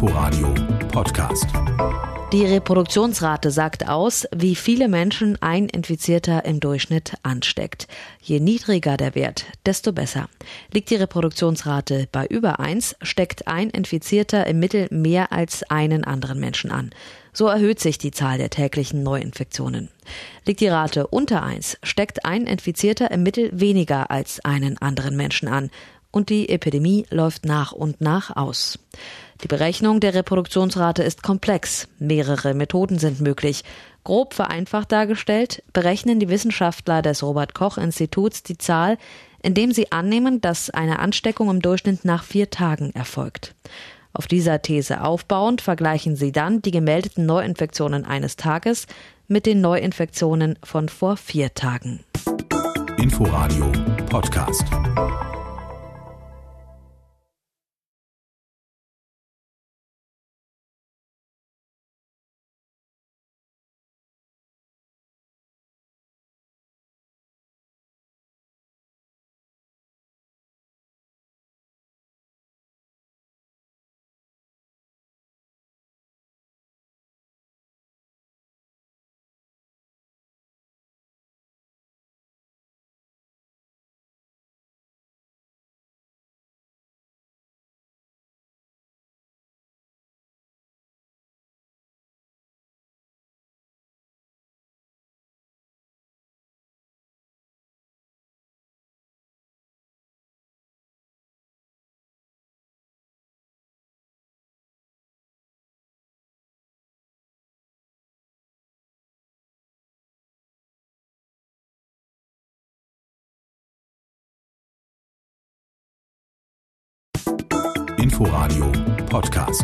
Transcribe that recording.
Inforadio Podcast. Die Reproduktionsrate sagt aus, wie viele Menschen ein Infizierter im Durchschnitt ansteckt. Je niedriger der Wert, desto besser. Liegt die Reproduktionsrate bei über eins, steckt ein Infizierter im Mittel mehr als einen anderen Menschen an. So erhöht sich die Zahl der täglichen Neuinfektionen. Liegt die Rate unter eins, steckt ein Infizierter im Mittel weniger als einen anderen Menschen an und die Epidemie läuft nach und nach aus. Die Berechnung der Reproduktionsrate ist komplex. Mehrere Methoden sind möglich. Grob vereinfacht dargestellt, berechnen die Wissenschaftler des Robert Koch Instituts die Zahl, indem sie annehmen, dass eine Ansteckung im Durchschnitt nach vier Tagen erfolgt. Auf dieser These aufbauend vergleichen sie dann die gemeldeten Neuinfektionen eines Tages mit den Neuinfektionen von vor vier Tagen. Inforadio Podcast. Inforadio Podcast.